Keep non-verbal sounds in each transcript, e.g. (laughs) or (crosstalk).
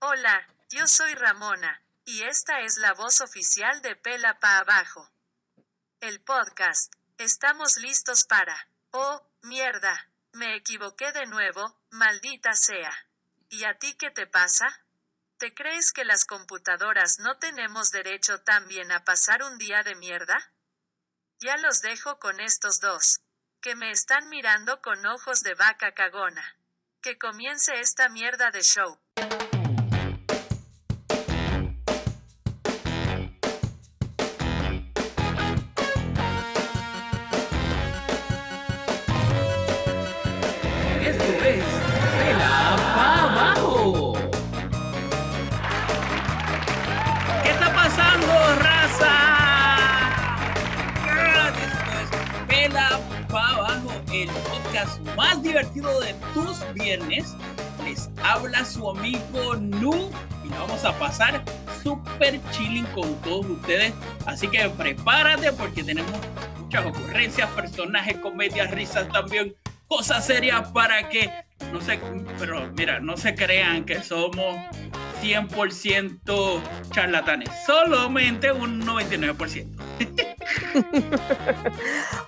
Hola, yo soy Ramona, y esta es la voz oficial de Pela Pa Abajo. El podcast. Estamos listos para... Oh, mierda. Me equivoqué de nuevo, maldita sea. ¿Y a ti qué te pasa? ¿Te crees que las computadoras no tenemos derecho también a pasar un día de mierda? Ya los dejo con estos dos. Que me están mirando con ojos de vaca cagona. Que comience esta mierda de show. Más divertido de tus viernes. Les habla su amigo Nu y vamos a pasar súper chilling con todos ustedes. Así que prepárate porque tenemos muchas ocurrencias, personajes, comedias, risas también cosas serias para que no se, pero mira, no se crean que somos 100% charlatanes, solamente un 99%. (laughs)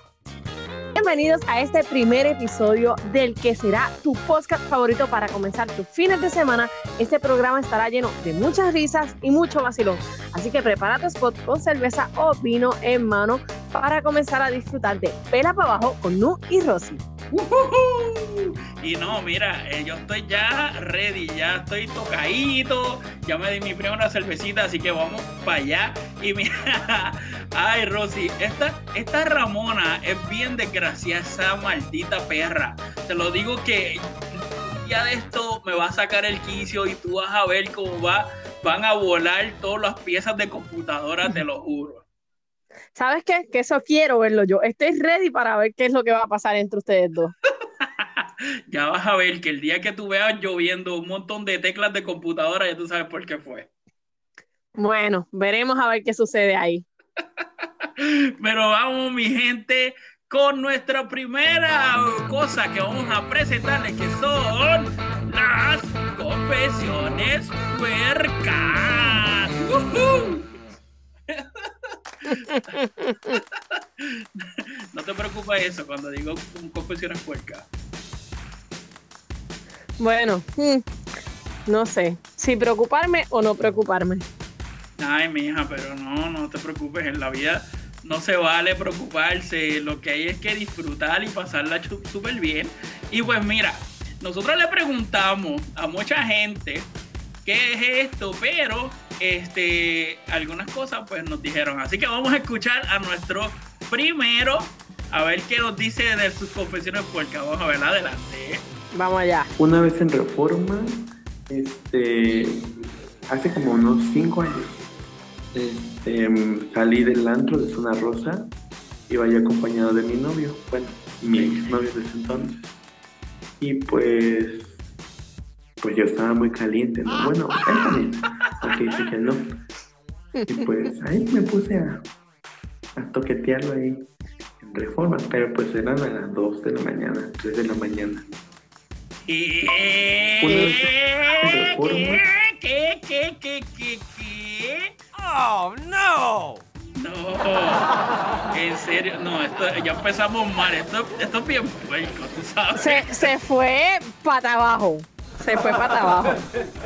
Bienvenidos a este primer episodio del que será tu podcast favorito para comenzar tus fines de semana. Este programa estará lleno de muchas risas y mucho vacilón. Así que prepara tu spot con cerveza o vino en mano para comenzar a disfrutar de Pela para abajo con Nu y Rosy. Y no, mira, eh, yo estoy ya ready, ya estoy tocadito, ya me di mi primera cervecita, así que vamos para allá. Y mira, ay Rosy, esta, esta Ramona es bien desgraciada, esa maldita perra. Te lo digo que ya de esto me va a sacar el quicio y tú vas a ver cómo va, van a volar todas las piezas de computadora, te lo juro. ¿Sabes qué? Que eso quiero verlo yo. Estoy ready para ver qué es lo que va a pasar entre ustedes dos. (laughs) ya vas a ver que el día que tú veas lloviendo un montón de teclas de computadora, ya tú sabes por qué fue. Bueno, veremos a ver qué sucede ahí. Pero vamos, mi gente, con nuestra primera cosa que vamos a presentarles, que son las confesiones puercas. (laughs) No te preocupes eso cuando digo confesiones puercas. Bueno, mm, no sé si preocuparme o no preocuparme. Ay, mija, pero no, no te preocupes, en la vida no se vale preocuparse, lo que hay es que disfrutar y pasarla súper bien. Y pues mira, nosotros le preguntamos a mucha gente qué es esto, pero este, algunas cosas pues nos dijeron. Así que vamos a escuchar a nuestro primero, a ver qué nos dice de sus confesiones puercas. Vamos a ver adelante. Vamos allá. Una vez en Reforma, este, hace como unos cinco años, este, mm, salí del antro de Zona Rosa, iba yo acompañado de mi novio, bueno, mi exnovio de ese entonces. Y pues, pues yo estaba muy caliente, ¿no? Bueno, él también, aunque dice que no. Y pues ahí me puse a, a toquetearlo ahí en Reforma, pero pues eran a las 2 de la mañana, 3 de la mañana. ¿Qué? ¿Qué? ¿Qué? ¿Qué? ¿Qué? Oh no! No, en serio, no, esto, ya empezamos mal, esto, esto es bien puerco, tú sabes. Se, se fue para abajo. Se fue para abajo.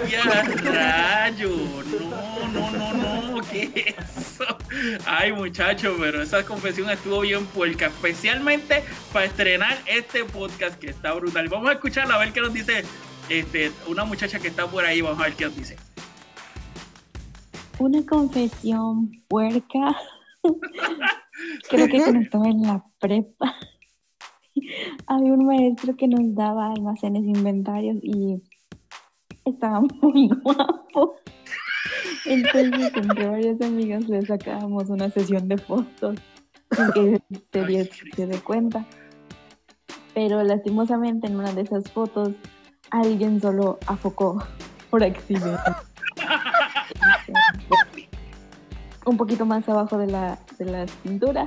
Ya rayo, no, no, no, no, ¿qué es eso? Ay, muchacho, pero esa confesión estuvo bien puerca, especialmente para estrenar este podcast que está brutal. Vamos a escucharla a ver qué nos dice este, una muchacha que está por ahí, vamos a ver qué nos dice. Una confesión puerca. (laughs) Creo que cuando estaba en la prepa (laughs) había un maestro que nos daba almacenes inventarios y estaba muy (laughs) guapo. Entonces entre varias amigas le sacábamos una sesión de fotos sin que se die, se dé cuenta. Pero lastimosamente en una de esas fotos alguien solo afocó por accidente. (laughs) un poquito más abajo de la, de la cintura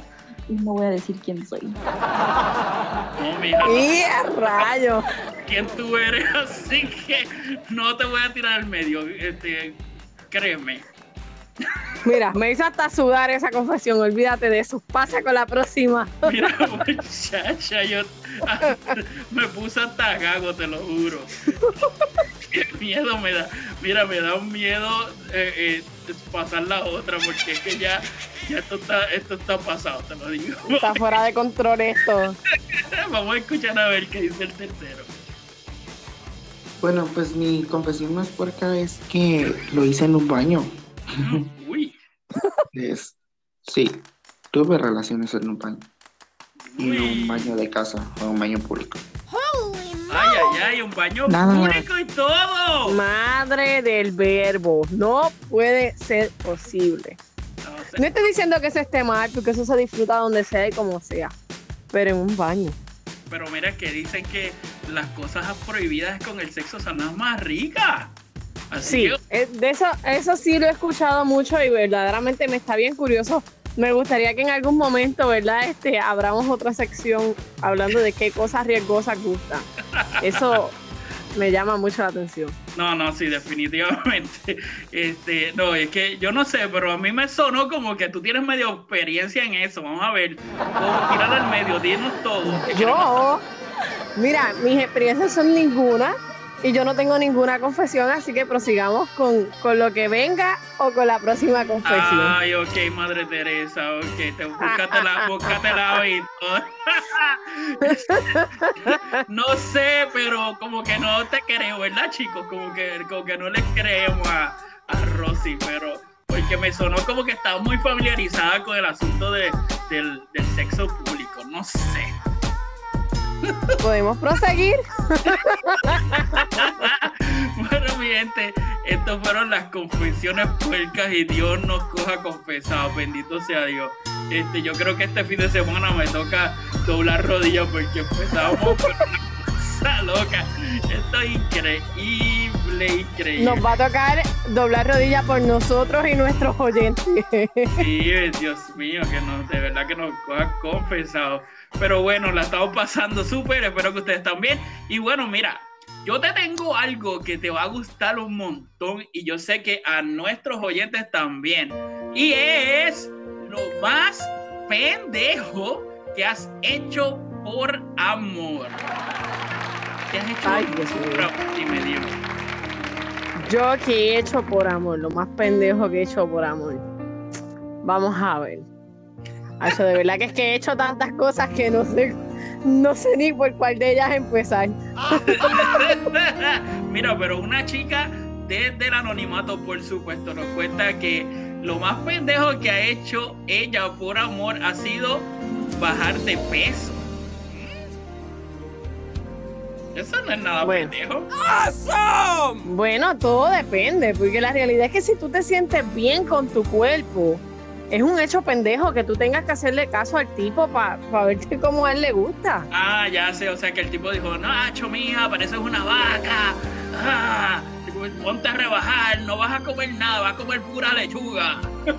y no voy a decir quién soy. No, mija, no. ¡Y a rayo! quién tú eres, (laughs) así que no te voy a tirar al medio, este, créeme. Mira, me hizo hasta sudar esa confesión, olvídate de eso. Pasa con la próxima. Mira, (laughs) muchacha, yo me puse hasta gago, te lo juro. (laughs) Qué miedo me da. Mira, me da un miedo eh, eh, pasar la otra, porque es que ya, ya esto está, esto está pasado, te lo digo. Está fuera de control esto. (laughs) Vamos a escuchar a ver qué dice el tercero. Bueno, pues mi confesión más puerca es que lo hice en un baño. (laughs) Uy, Es, sí, tuve relaciones en un baño. En Uy. un baño de casa, o un baño público. Ay, ay, ay, un baño Nada. público y todo. Madre del verbo. No puede ser posible. No sé. No estoy diciendo que eso esté mal, porque eso se disfruta donde sea y como sea. Pero en un baño. Pero mira que dicen que las cosas prohibidas con el sexo son las más ricas. Así Sí, que eh, de eso, eso sí lo he escuchado mucho y verdaderamente me está bien curioso. Me gustaría que en algún momento, ¿verdad? Este, abramos otra sección hablando de qué cosas riesgosas gustan. Eso me llama mucho la atención. No, no, sí, definitivamente. Este, no, es que yo no sé, pero a mí me sonó como que tú tienes medio experiencia en eso. Vamos a ver. Vamos, tirar al medio, dinos todo. ¿Qué queremos Yo, mira, mis experiencias son ninguna y yo no tengo ninguna confesión, así que prosigamos con, con lo que venga o con la próxima confesión. Ay, ok, Madre Teresa, ok, te, búscatela, (laughs) búscatela y todo. (laughs) No sé, pero como que no te creo, ¿verdad, chicos? Como que, como que no le creemos a, a Rosy, pero porque me sonó como que estaba muy familiarizada con el asunto de, del, del sexo público, no sé. ¿Podemos proseguir? Bueno, mi gente, estas fueron las confesiones puercas y Dios nos coja confesados. Bendito sea Dios. Este, yo creo que este fin de semana me toca doblar rodillas porque empezamos con una cosa loca. Esto es increíble, increíble. Nos va a tocar doblar rodilla por nosotros y nuestros oyentes. Sí, Dios mío, que nos, de verdad que nos coja confesados. Pero bueno, la estamos pasando súper, espero que ustedes también. Y bueno, mira, yo te tengo algo que te va a gustar un montón y yo sé que a nuestros oyentes también. Y es lo más pendejo que has hecho por amor. ¿Qué has hecho Ay, por Dios mío. amor? Dime. Yo que he hecho por amor, lo más pendejo que he hecho por amor. Vamos a ver. Eso de verdad que es que he hecho tantas cosas que no sé, no sé ni por cuál de ellas empezar. (laughs) Mira, pero una chica desde el anonimato, por supuesto, nos cuenta que lo más pendejo que ha hecho ella por amor ha sido bajar de peso. ¿Mm? Eso no es nada Bueno. pendejo. Awesome! Bueno, todo depende, porque la realidad es que si tú te sientes bien con tu cuerpo, es un hecho pendejo que tú tengas que hacerle caso al tipo para ver que cómo a él le gusta. Ah, ya sé, o sea que el tipo dijo, no, acho, mija, pareces una vaca. Ah, ponte a rebajar, no vas a comer nada, vas a comer pura lechuga. (laughs)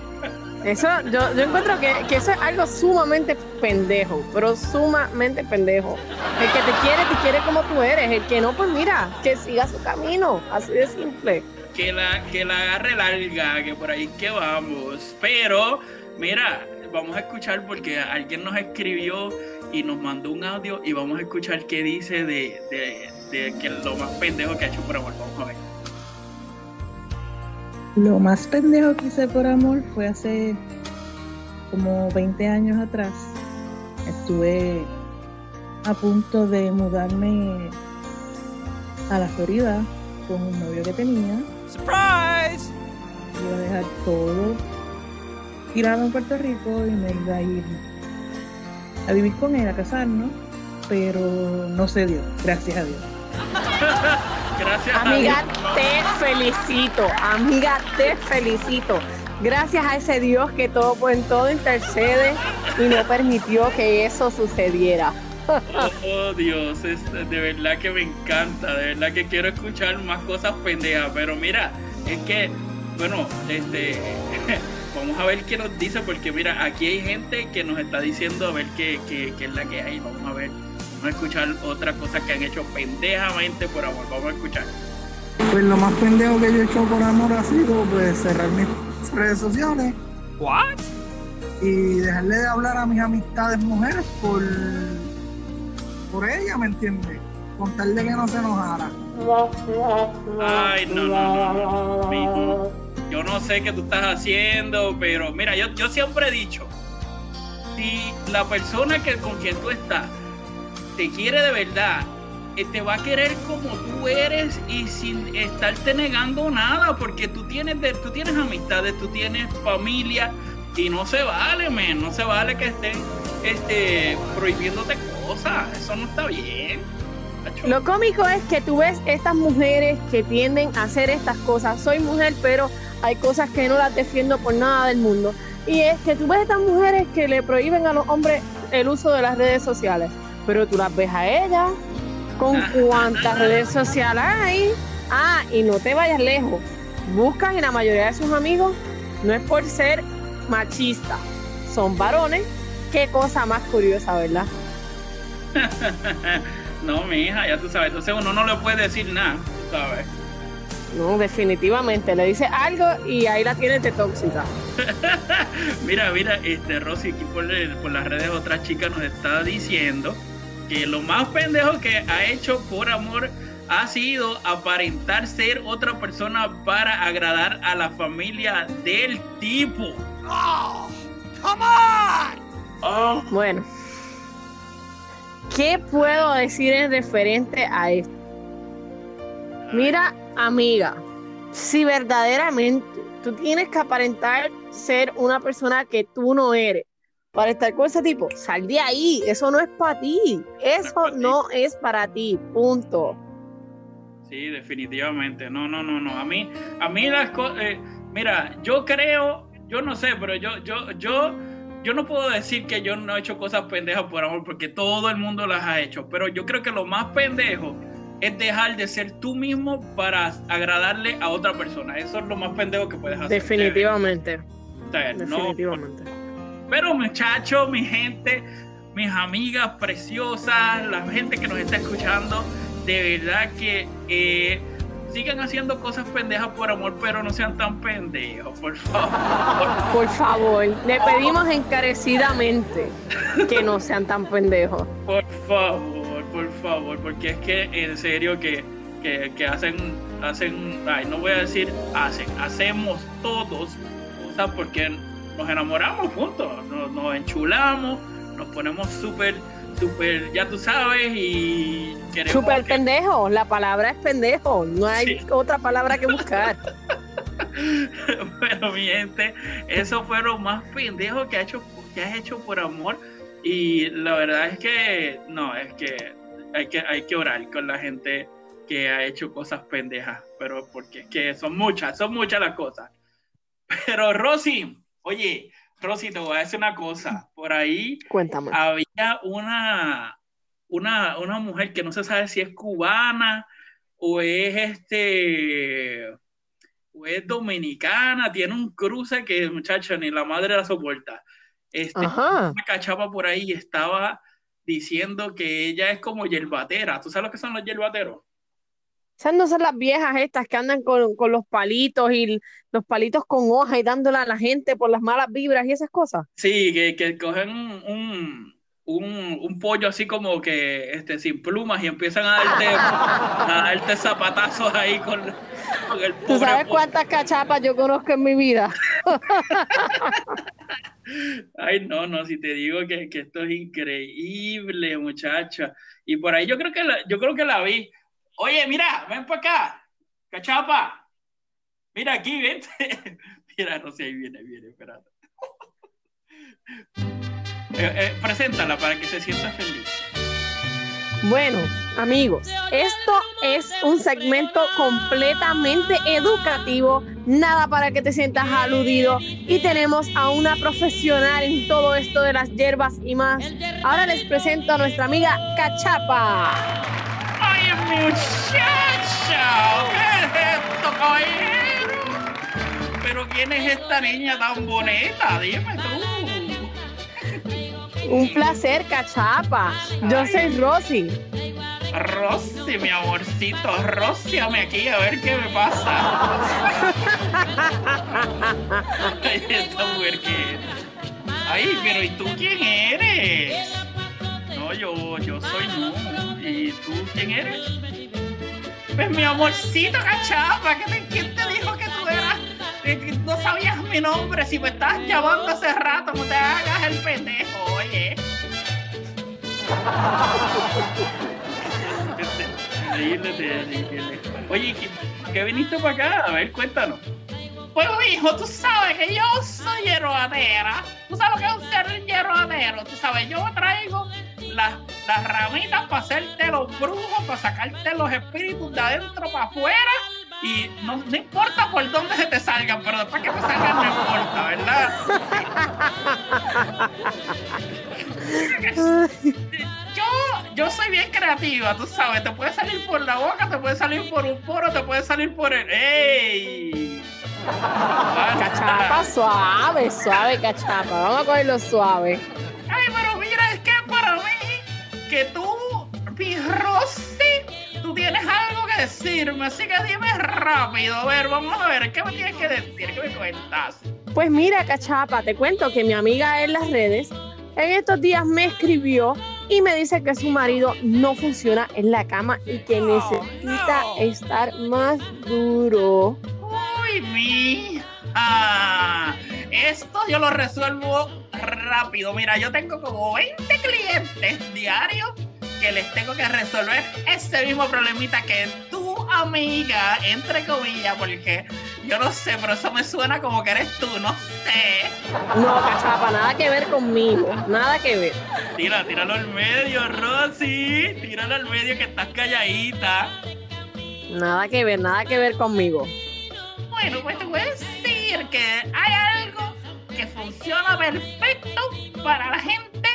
Eso, yo, yo encuentro que, que eso es algo sumamente pendejo, pero sumamente pendejo. El que te quiere, te quiere como tú eres. El que no, pues mira, que siga su camino. Así de simple. Que la, que la agarre larga, que por ahí que vamos. Pero, mira, vamos a escuchar porque alguien nos escribió y nos mandó un audio y vamos a escuchar qué dice de, de, de que lo más pendejo que ha hecho por amor. Vamos a ver. Lo más pendejo que hice por amor fue hace como 20 años atrás. Estuve a punto de mudarme a la Florida con un novio que tenía. Surprise! Iba a dejar todo tirado en Puerto Rico y me iba a ir a vivir con él, a casarnos. Pero no se dio, gracias a Dios. (laughs) Gracias Amiga, a Dios. te felicito. Amiga, te felicito. Gracias a ese Dios que todo en todo intercede y no permitió que eso sucediera. Oh Dios, es, de verdad que me encanta, de verdad que quiero escuchar más cosas pendejas, pero mira, es que, bueno, este, (laughs) vamos a ver qué nos dice, porque mira, aquí hay gente que nos está diciendo a ver qué, qué, qué es la que hay, vamos a ver. Vamos a escuchar otras cosas que han hecho pendejamente por amor. Vamos a escuchar. Pues lo más pendejo que yo he hecho por amor ha sido pues cerrar mis redes sociales What? y dejarle de hablar a mis amistades mujeres por por ella, ¿me entiendes? Con tal de que no se enojara. Ay, no, no, no, no. Yo no sé qué tú estás haciendo, pero mira, yo, yo siempre he dicho, si la persona que, con quien tú estás te quiere de verdad, eh, te va a querer como tú eres y sin estarte negando nada, porque tú tienes, de- tú tienes amistades, tú tienes familia y no se vale, men, no se vale que estén este, prohibiéndote cosas, eso no está bien. Lo cómico es que tú ves estas mujeres que tienden a hacer estas cosas. Soy mujer, pero hay cosas que no las defiendo por nada del mundo. Y es que tú ves estas mujeres que le prohíben a los hombres el uso de las redes sociales, pero tú las ves a ellas con cuántas redes sociales hay. Ah, y no te vayas lejos. Buscas y la mayoría de sus amigos no es por ser machista, son varones. Qué cosa más curiosa, ¿verdad? (laughs) no, mi hija, ya tú sabes. Entonces uno no le puede decir nada, ¿sabes? No, definitivamente. Le dice algo y ahí la tienes de tóxica. (laughs) Mira, mira, este Rosy aquí por, el- por las redes otra chica nos está diciendo que lo más pendejo que ha hecho por amor ha sido aparentar ser otra persona para agradar a la familia del tipo. Oh, come on! Oh, Bueno, ¿qué puedo decir en referente a esto? Mira, amiga, si verdaderamente tú tienes que aparentar ser una persona que tú no eres para estar con ese tipo, sal de ahí. Eso no es para ti. Eso no es para ti. Punto. Sí, definitivamente. No, no, no, no. A mí, a mí las cosas. mira, yo creo, yo no sé, pero yo, yo, yo, yo no puedo decir que yo no he hecho cosas pendejas por amor, porque todo el mundo las ha hecho. Pero yo creo que lo más pendejo es dejar de ser tú mismo para agradarle a otra persona. Eso es lo más pendejo que puedes hacer. Definitivamente. O sea, no- Definitivamente. pero muchachos, mi gente, mis amigas preciosas, la gente que nos está escuchando, de verdad que eh, sigan haciendo cosas pendejas por amor, pero no sean tan pendejos, por favor. Por favor, le pedimos encarecidamente que no sean tan pendejos. Por favor, por favor, porque es que en serio que, que, que hacen, hacen, ay, no voy a decir hacen, hacemos todos cosas porque nos enamoramos juntos, nos, nos enchulamos, nos ponemos súper, súper, ya tú sabes, y queremos... Super que- pendejo, la palabra es pendejo, no hay Sí. otra palabra que buscar. (laughs) bueno, mi gente, eso fue lo más pendejo que, ha hecho, que has hecho por amor. Y la verdad es que, no, es que hay que, hay que orar con la gente que ha hecho cosas pendejas, pero porque es que son muchas, son muchas las cosas. Pero Rosy, oye, Rosy, te voy a decir una cosa. Por ahí Cuéntame. había una, una, una mujer que no se sabe si es cubana o es este o es dominicana, tiene un cruce que muchacha ni la madre la soporta. Este, Ajá. una cachapa por ahí estaba diciendo que ella es como yerbatera. ¿Tú sabes lo que son los yerbateros? Esas no son las viejas estas que andan con, con los palitos y los palitos con hoja y dándole a la gente por las malas vibras y esas cosas. Sí, que, que cogen un, un, un- un pollo así como que este, sin plumas y empiezan a darte, a darte zapatazos ahí con, con el ¿Tú sabes cuántas cachapas yo conozco en mi vida? (laughs) Ay, no, no, si te digo que, que esto es increíble, muchacha. Y por ahí yo creo que la, yo creo que la vi. Oye, mira, ven para acá, cachapa. Mira aquí, vente. (laughs) Mira, no sé, ahí viene, viene, espérate. (laughs) Eh, eh, preséntala para que se sienta feliz. Bueno, amigos, esto es un segmento completamente educativo, nada para que te sientas aludido y tenemos a una profesional en todo esto de las hierbas y más. Ahora les presento a nuestra amiga Cachapa. ¡Ay, muchacha! ¿Qué es esto, caballero? ¿Pero quién es esta niña tan bonita? Dime tú. Un placer, cachapa. Yo soy Rosy. Rosy, mi amorcito, rociame aquí a ver qué me pasa. (laughs) Ay, esta mujer que. Ay, pero ¿y tú quién eres? No, yo, yo soy. ¿Y tú quién eres? Pues mi amorcito, cachapa, ¿qué te- ¿quién te dijo que tú eras? no sabías mi nombre, si me estás llamando hace rato, no te hagas el pendejo, oye. Increíble, increíble. Oye, ¿qué, qué viniste para acá? A ver, cuéntanos. Pues, hijo, tú sabes que yo soy hieroadera. Tú sabes lo que es un ser hieroadero. Tú sabes, yo traigo las, las ramitas para hacerte los brujos, para sacarte los espíritus de adentro para afuera. Y no, no importa por dónde se te salgan, pero después que te salgan no importa, ¿verdad? (laughs) yo, yo soy bien creativa, tú sabes, te puede salir por la boca, te puede salir por un poro, te puede salir por el. ¡Ey! Cachapa, suave, suave, cachapa. Vamos a cogerlo suave. Ay, pero que tú, mi Rosy, tú tienes algo que decirme, así que dime rápido. A ver, vamos a ver, ¿qué me tienes que decir? ¿Qué me cuentas? Pues mira, cachapa, te cuento que mi amiga en las redes en estos días me escribió y me dice que su marido no funciona en la cama y que necesita estar más duro. Uy, mi. Ah, esto yo lo resuelvo rápido. Mira, yo tengo como 20 clientes diarios que les tengo que resolver ese mismo problemita que tu amiga, entre comillas, porque yo no sé, pero eso me suena como que eres tú, no sé. No, cachapa, nada que ver conmigo, nada que ver. Tira, tíralo al medio, Rosy. Tíralo al medio que estás calladita. Nada que ver, nada que ver conmigo. Bueno, pues te voy a decir que hay funciona perfecto para la gente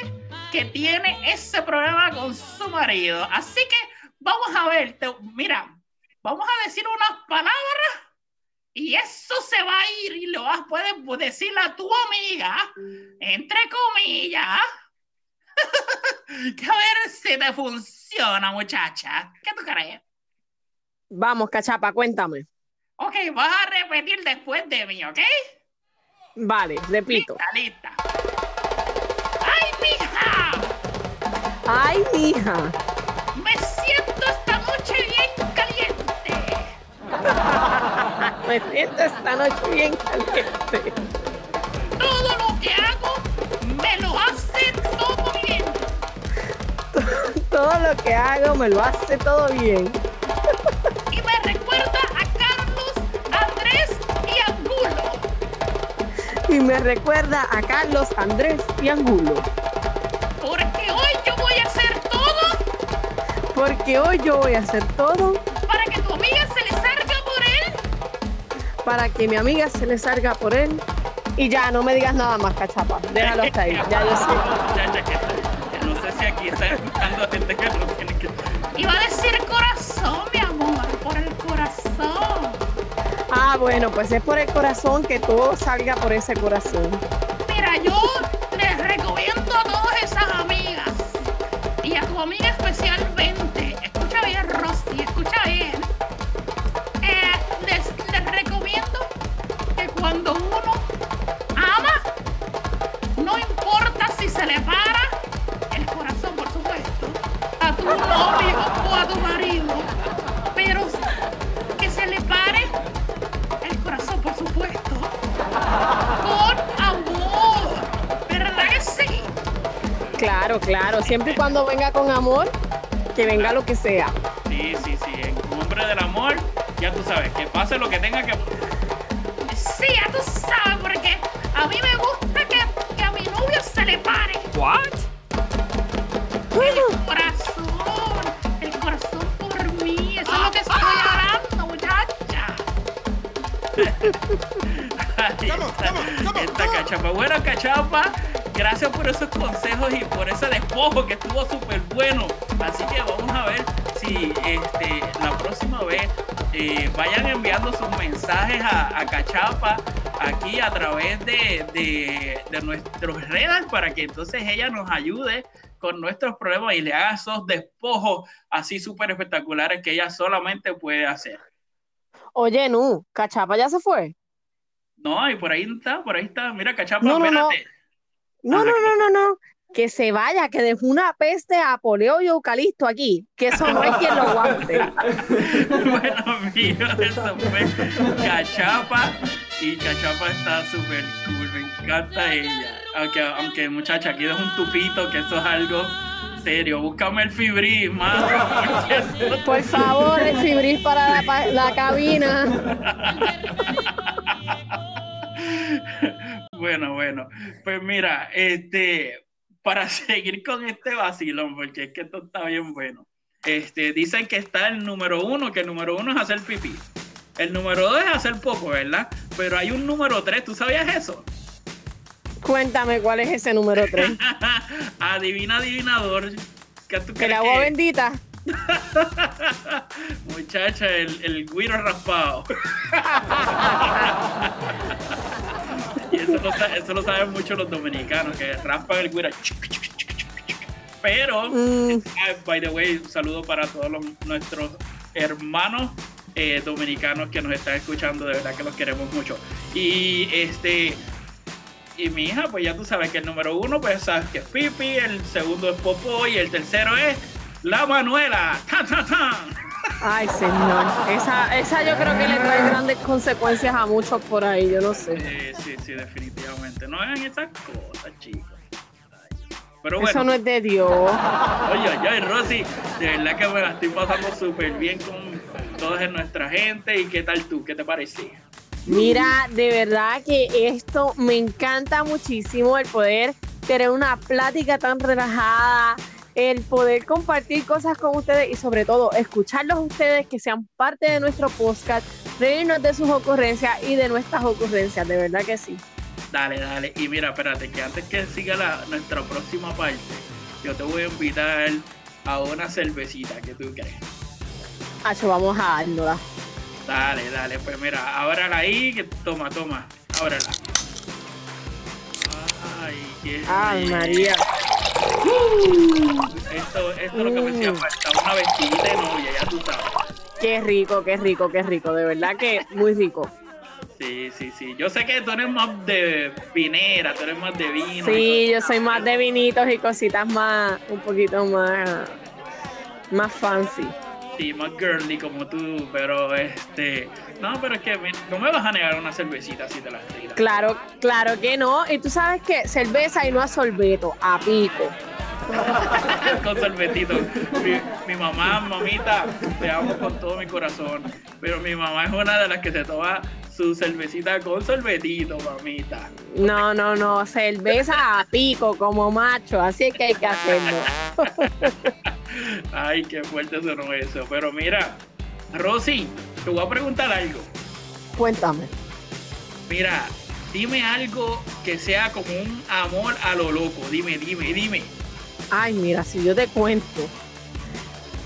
que tiene ese problema con su marido. Así que vamos a ver, te- mira, vamos a decir unas palabras y eso se va a ir y lo vas a poder decirle a tu amiga, entre comillas, (laughs) que a ver si te funciona, muchacha. ¿Qué tú crees? Vamos, cachapa, cuéntame. Ok, vas a repetir después de mí, ¿ok? Vale, repito. Lista, lista. ¡Ay, mija! Ay, mija. Me siento esta noche bien caliente. (laughs) Me siento esta noche bien caliente. Todo lo que hago me lo hace todo bien. (laughs) Todo lo que hago me lo hace todo bien. Y me recuerda a Carlos Andrés y Angulo. Porque hoy yo voy a hacer todo Porque hoy yo voy a hacer todo para que tu amiga se le salga por él. para que mi amiga se le salga por él. Y ya, no me digas nada más, cachapa. Déjalo hasta ahí. (laughs) Ya yo sé. Ya, ya, que, que no sé si aquí está escuchando gente que no tiene que. Iba a decir Ah, bueno, pues es por el corazón que todo salga por ese corazón. Siempre y cuando venga con amor, que venga lo que sea. Sí, sí, sí, en nombre del amor, ya tú sabes, que pase lo que tenga que... Sí, ya tú sabes, porque a mí me gusta que, que a mi novio se le pare. What? El corazón, el corazón por mí, eso es lo que estoy hablando, muchacha. (laughs) Ay, esta, esta cachapa. Bueno, cachapa, gracias por esos consejos y por ese despojo que estuvo súper bueno. Así que vamos a ver si este, la próxima vez eh, vayan enviando sus mensajes a, a Cachapa aquí a través de, de, de nuestros redes para que entonces ella nos ayude con nuestros problemas y le haga esos despojos así súper espectaculares que ella solamente puede hacer. Oye, Nu, ¿Cachapa ya se fue? No, y por ahí está, por ahí está. Mira, Cachapa, No, no, no. espérate. No, Ajá, no, no, no, no. Que se vaya, que dejó una peste a poleo y eucalipto aquí, que eso no hay quien lo aguante. (laughs) bueno, mío, eso fue Cachapa y Cachapa está súper cool, me encanta ella. Aunque, aunque muchacha, aquí es un tupito, que eso es algo serio. Búscame el fibris, mano. eso- Por favor, el fibris para la, la cabina. (laughs) bueno, bueno. Pues mira, este, para (laughs) seguir con este vacilón, porque es que esto está bien bueno. Este, dicen que está el número uno, que el número uno es hacer pipí. El número dos es hacer poco, ¿verdad? Pero hay un número tres, ¿tú sabías eso? Cuéntame cuál es ese número 3. (laughs) Adivina, adivinador. ¿Qué tú El agua que bendita. (laughs) Muchacha, el, el guiro raspado. Y eso lo, sa- eso lo saben mucho los dominicanos, que raspan el guiro. Pero, Mm, ah, by the way, un saludo para todos los- nuestros hermanos eh, dominicanos que nos están escuchando, de verdad que los queremos mucho. Y este, y mi hija, pues ya tú sabes que el número uno, pues sabes que es Pipi, el segundo es Popó y el tercero es la Manuela. ¡Tan, tan, tan! Ay, señor. Esa, esa yo creo que le trae grandes consecuencias a muchos por ahí, yo no sé. Eh, sí, sí, definitivamente. No hagan esas cosas, chicos. Pero bueno, Eso no es de Dios. oye, oye, Rosy, de verdad que me la estoy pasando súper bien con toda nuestra gente. ¿Y qué tal tú? ¿Qué te parece? Mira, de verdad que esto me encanta muchísimo el poder tener una plática tan relajada, el poder compartir cosas con ustedes y sobre todo escucharlos a ustedes que sean parte de nuestro podcast, reírnos de sus ocurrencias y de nuestras ocurrencias, de verdad que sí. Dale, dale. Y mira, espérate, que antes que siga la, nuestra próxima parte, yo te voy a invitar a una cervecita, ¿qué tú crees? Hacho, vamos a dárnosla. Dale, dale, pues mira, ábrala ahí, que toma, toma, ábrala. Ay, qué Ay. María. Esto, esto es lo que me hacía falta, una vestidita de novia, ya tú sabes. Qué rico, qué rico, qué rico, de verdad que muy rico. Sí, sí, sí. Yo sé que tú eres más de vinera, tú eres más de vino. Sí, yo soy más de vinitos y cositas más, un poquito más, más fancy. Sí, más girly como tú, pero este. No, pero es que no me vas a negar una cervecita si te la tiras. Claro, claro que no. Y tú sabes que cerveza y no a sorbeto, a pico. (laughs) con sorbetito. Mi, mi mamá, mamita, te amo con todo mi corazón. Pero mi mamá es una de las que se toma su cervecita con sorbetito, mamita. No, no, no, cerveza a pico como macho, así es que hay que hacerlo. Ay, qué fuerte sonó eso. Pero mira, Rosy, te voy a preguntar algo. Cuéntame. Mira, dime algo que sea como un amor a lo loco. Dime, dime, dime. Ay, mira, si yo te cuento.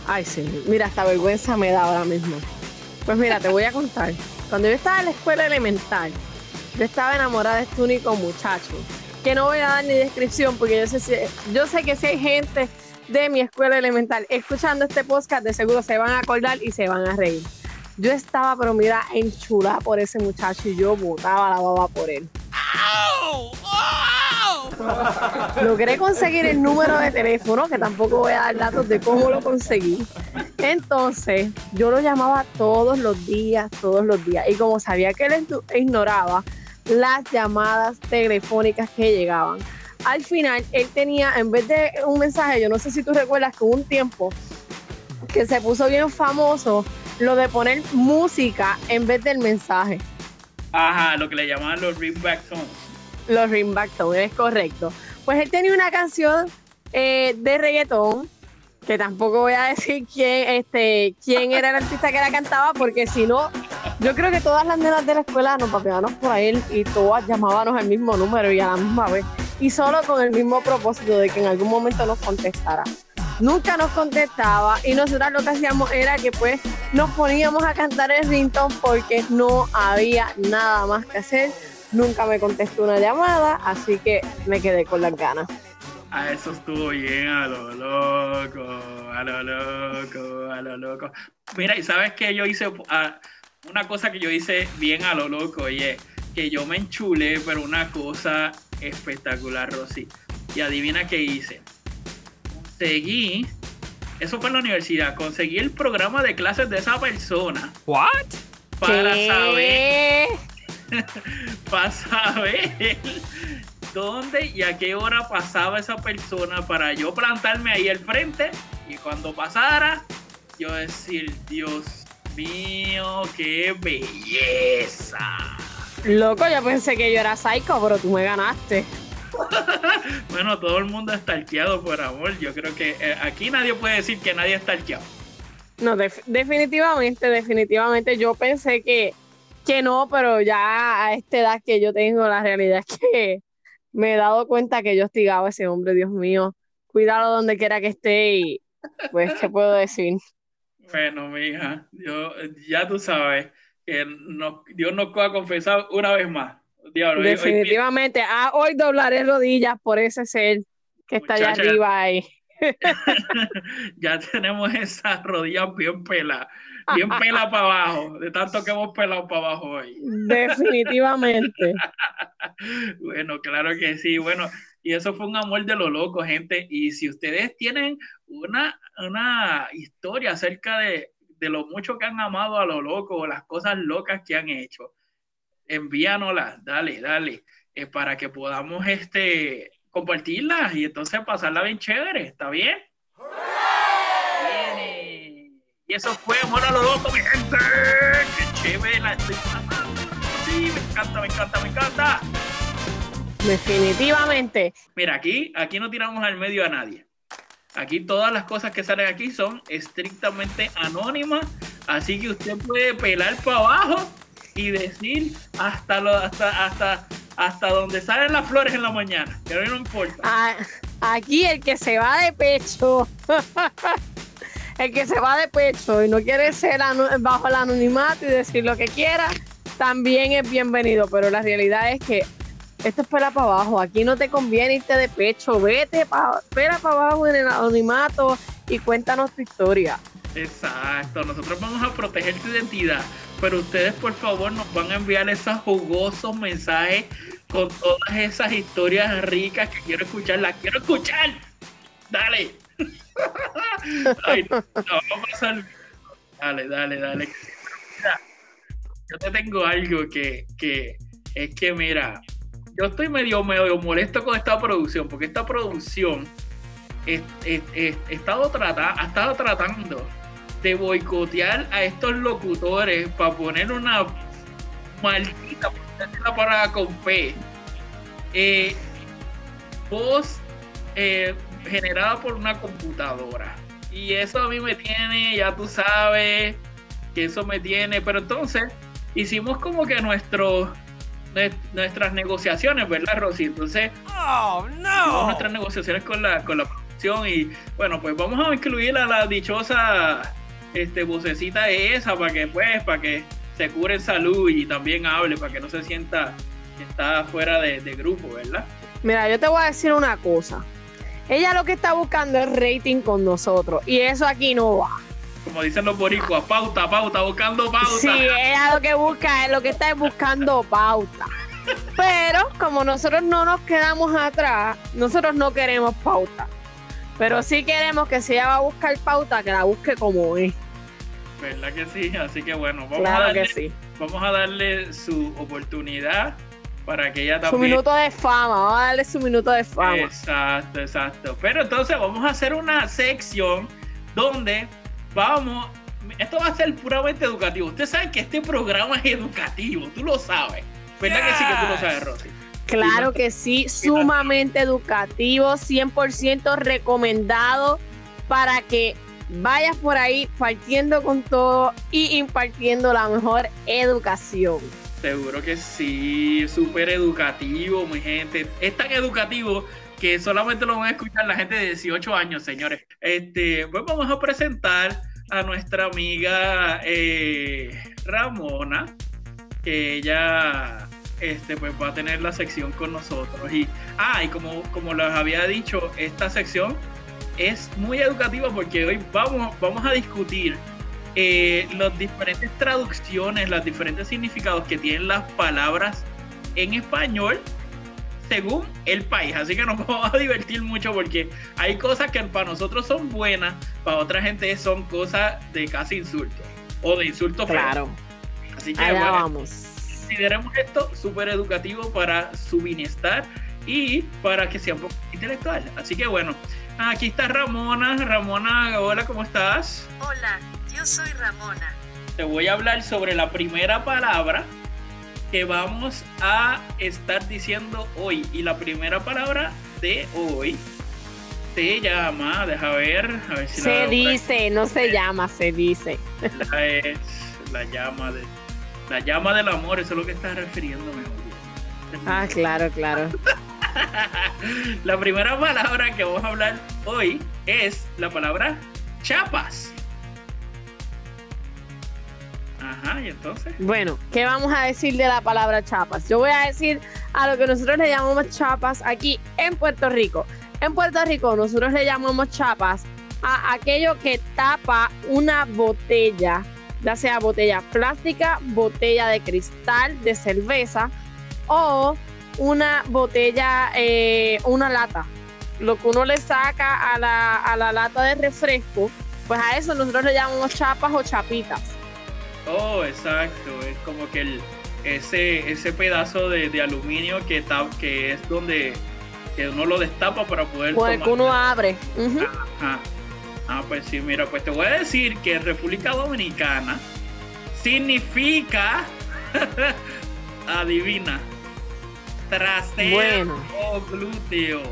Ay, sí, mira, hasta vergüenza me da ahora mismo. Pues mira, te voy a contar. Cuando yo estaba en la escuela elemental, yo estaba enamorada de este único muchacho, que no voy a dar ni descripción porque yo sé, si- yo sé que si hay gente de mi escuela elemental escuchando este podcast, de seguro se van a acordar y se van a reír. Yo estaba, pero mira, enchulada por ese muchacho y yo botaba la baba por él. Logré conseguir el número de teléfono, que tampoco voy a dar datos de cómo lo conseguí. Entonces, yo lo llamaba todos los días, todos los días. Y como sabía que él igno- ignoraba las llamadas telefónicas que llegaban, al final él tenía, en vez de un mensaje, yo no sé si tú recuerdas que hubo un tiempo que se puso bien famoso lo de poner música en vez del mensaje. Ajá, lo que le llamaban los ringback tones. Los ringback tone, es correcto. Pues él tenía una canción eh, de reggaetón, que tampoco voy a decir quién, este, quién era el artista que la cantaba, porque si no, yo creo que todas las nenas de la escuela nos papeábamos por él y todas llamábamos al mismo número y a la misma vez. Y solo con el mismo propósito de que en algún momento nos contestara. Nunca nos contestaba y nosotras lo que hacíamos era que pues nos poníamos a cantar el ringtone porque no había nada más que hacer nunca me contestó una llamada, así que me quedé con las ganas. A eso estuvo bien, a lo loco, a lo loco, a lo loco. Mira, y sabes que yo hice ah, una cosa que yo hice bien a lo loco, oye, que yo me enchulé, pero una cosa espectacular, Rosy. Y adivina qué hice. Conseguí, eso fue en la universidad, conseguí el programa de clases de esa persona. What? Para ¿Qué? saber, (laughs) para saber dónde y a qué hora pasaba esa persona para yo plantarme ahí al frente y cuando pasara, yo decir, Dios mío, qué belleza. Loco, yo pensé que yo era psycho, pero tú me ganaste. (laughs) Bueno, todo el mundo está arqueado por amor. Yo creo que eh, aquí nadie puede decir que nadie está arqueado. No, def- definitivamente, definitivamente. Yo pensé que, que no, pero ya a esta edad que yo tengo, la realidad es que me he dado cuenta que yo hostigaba a ese hombre, Dios mío. Cuídalo donde quiera que esté y pues, ¿qué puedo decir? Bueno, mija, yo, ya tú sabes que nos- Dios nos ha confesado una vez más. Diablo, hoy- hoy- Definitivamente. Ah, hoy doblaré rodillas por ese ser que está allá arriba ahí. (laughs) ya tenemos esas rodillas bien peladas, bien peladas para abajo, de tanto que hemos pelado para abajo hoy. Definitivamente. (laughs) Bueno, claro que sí. Bueno, y eso fue un amor de lo loco, gente. Y si ustedes tienen una, una historia acerca de, de lo mucho que han amado a lo loco o las cosas locas que han hecho, envíanoslas, dale, dale, eh, para que podamos este, compartirlas y entonces pasarla bien chévere, ¿está bien? Y eso fue Amor a lo loco, mi gente. Qué chévere la estoy pasando. Sí, me encanta, me encanta, me encanta. Definitivamente. Mira, aquí, aquí no tiramos al medio a nadie. Aquí todas las cosas que salen aquí son estrictamente anónimas, así que usted puede pelar para abajo y decir hasta lo, hasta, hasta, hasta donde salen las flores en la mañana, que a mí no importa. A- Aquí el que se va de pecho, (laughs) el que se va de pecho y no quiere ser bajo el anonimato y decir lo que quiera, también es bienvenido. Pero la realidad es que esto es pela para abajo. Aquí no te conviene irte de pecho. Vete para pela para abajo en el anonimato y cuéntanos tu historia. Exacto, nosotros vamos a proteger tu identidad, pero ustedes por favor nos van a enviar esos jugosos mensajes con todas esas historias ricas que quiero escuchar, las quiero escuchar. Dale. (laughs) Ay, no, no, vamos a pasar. Dale, dale, dale. Mira, yo te tengo algo que, que es que, mira, yo estoy medio, medio molesto con esta producción, porque esta producción estado trata- ha estado tratando de boicotear a estos locutores para poner una maldita la palabra con P eh, eh, generada por una computadora y eso a mí me tiene ya tú sabes que eso me tiene pero entonces hicimos como que nuestro nues- nuestras negociaciones verdad Rosy entonces Oh, no. nuestras negociaciones con la, con la producción y bueno, pues vamos a incluir a la dichosa este, vocecita esa para que pues, para que se cure en salud y también hable, para que no se sienta que está fuera de, de grupo, ¿verdad? Mira, yo te voy a decir una cosa. Ella lo que está buscando es rating con nosotros y eso aquí no va. Como dicen los boricuas, pauta, pauta, buscando pauta. Sí, ella lo que busca es lo que está es buscando pauta. Pero como nosotros no nos quedamos atrás, nosotros no queremos pauta. Pero sí queremos que si ella va a buscar pauta, que la busque como es. ¿Verdad que sí? Así que bueno, vamos, a Claro darle, que sí. vamos a darle su oportunidad para que ella Su minuto de fama, vamos a darle su minuto de fama. Exacto, exacto. Pero entonces vamos a hacer una sección donde vamos. Esto va a ser puramente educativo. Usted sabe que este programa es educativo, tú lo sabes. ¿Verdad que sí que tú lo sabes, Rosy? Claro que sí, sumamente educativo, 100% recomendado para que vayas por ahí partiendo con todo y impartiendo la mejor educación. Seguro que sí, súper educativo, mi gente. Es tan educativo que solamente lo van a escuchar la gente de 18 años, señores. Este, pues vamos a presentar a nuestra amiga eh, Ramona, que ella este, pues va a tener la sección con nosotros. Y, ah, y como, como les había dicho, esta sección es muy educativa porque hoy vamos, vamos a discutir eh, las diferentes traducciones, los diferentes significados que tienen las palabras en español según el país. Así que nos (laughs) vamos a divertir mucho porque hay cosas que para nosotros son buenas, para otra gente son cosas de casi insultos o de insultos. Claro. Así que Allá bueno, vamos. consideremos esto súper educativo para su bienestar y para que sea un poco intelectual. Así que bueno, aquí está Ramona. Ramona, hola, ¿cómo estás? Hola, yo soy Ramona. Te voy a hablar sobre la primera palabra que vamos a estar diciendo hoy. Y la primera palabra de hoy se llama, deja ver, a ver si la Se dice, no se llama, se dice. Esta es la llama de la llama del amor, eso es lo que está refiriéndome. Ah, claro, claro. (laughs) La primera palabra que vamos a hablar hoy es la palabra chapas. Bueno, ¿qué vamos a decir de la palabra chapas? Yo voy a decir a lo que nosotros le llamamos chapas aquí en Puerto Rico. En Puerto Rico nosotros le llamamos chapas a aquello que tapa una botella, ya sea botella plástica, botella de cristal, de cerveza o una botella, eh, una lata. Lo que uno le saca a la, a la lata de refresco, pues a eso nosotros le llamamos chapas o chapitas. Oh, exacto. Es como que el, ese, ese pedazo de, de aluminio que, ta- que es donde que uno lo destapa para poder el que uno abre. Ajá. Ah, pues sí, mira, pues te voy a decir que República Dominicana significa, (laughs) adivina, trasero Bueno. o glúteos.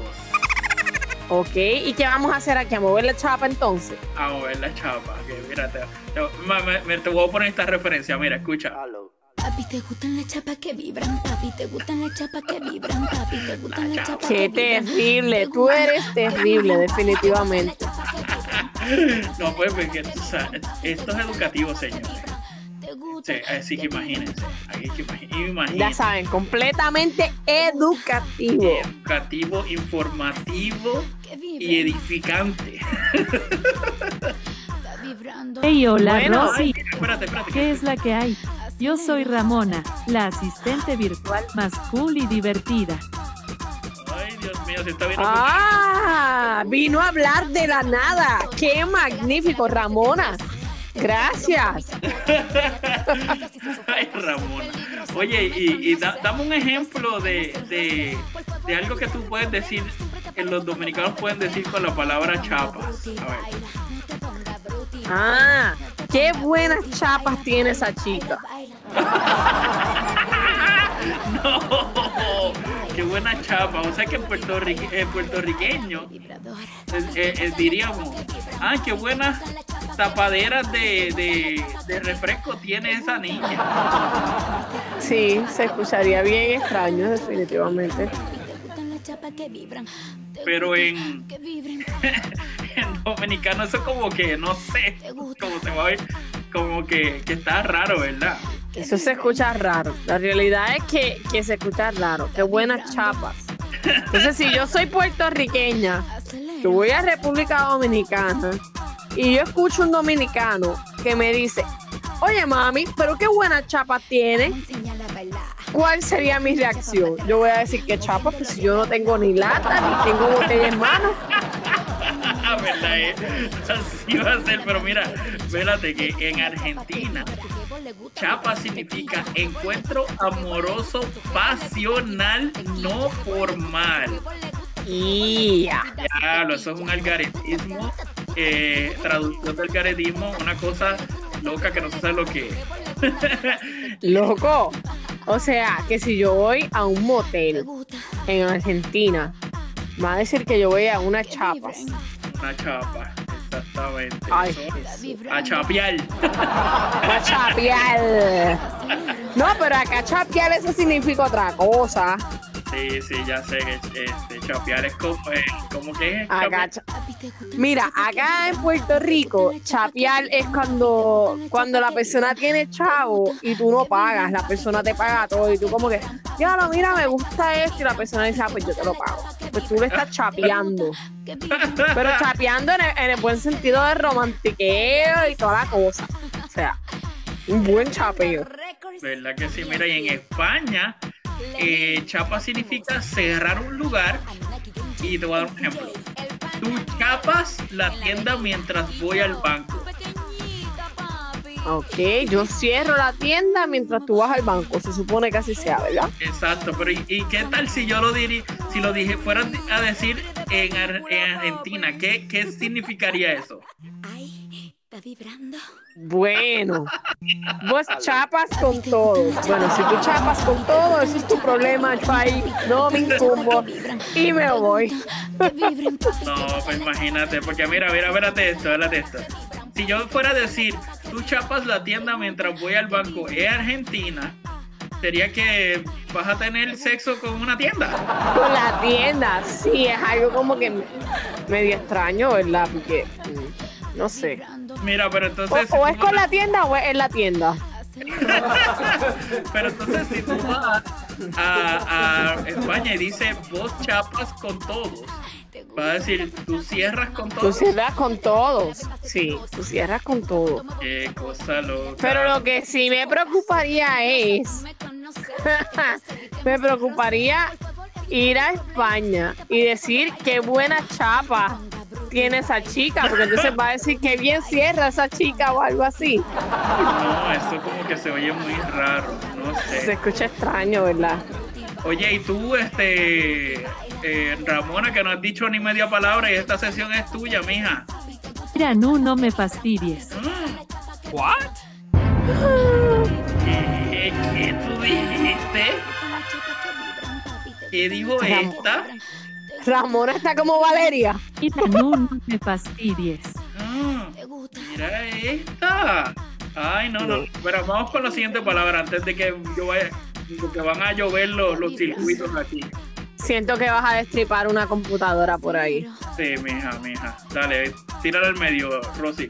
Ok, ¿y qué vamos a hacer aquí? ¿A mover la chapa entonces? A ver la chapa, que mira, te, me- te voy a poner esta referencia, mira, escucha. Papi, te gustan las chapas que vibran, papi, te gustan las chapas que vibran, papi, te gustan las chapas Qué que vibran. terrible, tú eres terrible, definitivamente. No, pues, porque sabes, esto es educativo, señores. Sí, así que imagínense, hay que imagi- Ya imagínense. saben, completamente educativo. Educativo, informativo y edificante. Hey, hola Bueno, Rosy. Espérate, espérate. ¿Qué es la que hay? Yo soy Ramona, la asistente virtual más cool y divertida. Ay, Dios mío, se está viendo. Ah, vino a hablar de la nada. Qué magnífico, Ramona. Gracias. (laughs) Ay, Ramón. Oye, y, y da- dame un ejemplo de, de, de algo que tú puedes decir, que los dominicanos pueden decir con la palabra chapas. A ver. Ah, qué buenas chapas tiene esa chica. (laughs) No, qué buena chapa. O sea que en, puertorrique- en puertorriqueño eh, eh, eh, diríamos, ah, qué buenas tapaderas de, de, de refresco tiene esa niña. Sí, se escucharía bien extraño, definitivamente. Pero en, (laughs) en dominicano eso como que, no sé, como se va a ver, como que, que está raro, ¿verdad? Eso se escucha raro. La realidad es que, que se escucha raro. Qué buenas chapas. (laughs) Entonces, si yo soy puertorriqueña, yo voy a República Dominicana y yo escucho un dominicano que me dice, oye mami, pero qué buenas chapas tiene. ¿Cuál sería mi reacción? Yo voy a decir que chapas, pues si yo no tengo ni lata ni tengo botella en mano. (laughs) ¿Verdad? eh? Así va a ser, pero mira, espérate que en Argentina chapa significa encuentro amoroso pasional no formal. Ya. Diablo, eso es un algaretismo, eh, traducción del algaretismo, una cosa loca que no se sabe lo que es. (laughs) Loco. O sea, que si yo voy a un motel en Argentina, va a decir que yo voy a unas chapas. Una chapa, exactamente. Ay, Eso, a chapear. (laughs) A chapear. No, pero acá chapear eso significa otra cosa. Sí, sí, ya sé que este, chapear es como, eh, que es. Acá, Mira, acá en Puerto Rico, chapear es cuando, cuando la persona tiene chavo y tú no pagas, la persona te paga todo y tú como que, ya no, mira, me gusta esto y la persona dice, ah, pues yo te lo pago. Pues tú le estás chapeando. Pero chapeando en el, en el buen sentido de romantiqueo y toda la cosa. O sea, un buen chapeo. ¿Verdad que sí? Mira, y en España, eh, chapa significa cerrar un lugar. Y te voy a dar un ejemplo. Tú chapas la tienda mientras voy al banco. Ok, yo cierro la tienda mientras tú vas al banco. Se supone que así sea, ¿verdad? Exacto, pero ¿y, y qué tal si yo lo diría, si lo dije, fuera a decir en Argentina? ¿qué, ¿Qué significaría eso? Bueno, (laughs) vos chapas con todo. Bueno, si tú chapas con todo, eso es tu problema. Yo ahí no me incumbo y me voy. No, pues imagínate, porque mira, mira, espérate esto, espérate esto. Si yo fuera a decir, tú chapas la tienda mientras voy al banco en Argentina, sería que vas a tener sexo con una tienda. Con la tienda, sí, es algo como que medio extraño, ¿verdad? Porque, mm, no sé. Mira, pero entonces. o es con la tienda o es en la tienda. (laughs) Pero entonces si tú vas a, a España y dice vos chapas con todos, va a decir tú cierras con Tú todos. cierras con todos. Sí, tú cierras con todo. Qué cosa loca. Pero lo que sí me preocuparía es. (laughs) me preocuparía ir a España y decir qué buena chapa tiene esa chica, porque entonces va a decir que bien cierra esa chica o algo así. No, esto como que se oye muy raro, no Se sé. escucha extraño, ¿verdad? Oye, y tú, este, eh, Ramona, que no has dicho ni media palabra y esta sesión es tuya, mija. Mira, no, no me fastidies. ¿What? ¿Qué, qué tú dijiste? ¿Qué dijo esta? Ramona está como Valeria. No, no me fastidies. Ah, mira esta. Ay, no, no. Pero vamos con la siguiente palabra antes de que yo vaya, porque van a llover los, los circuitos aquí. Siento que vas a destripar una computadora por ahí. Sí, mija, mija. Dale, tírala al medio, Rosy.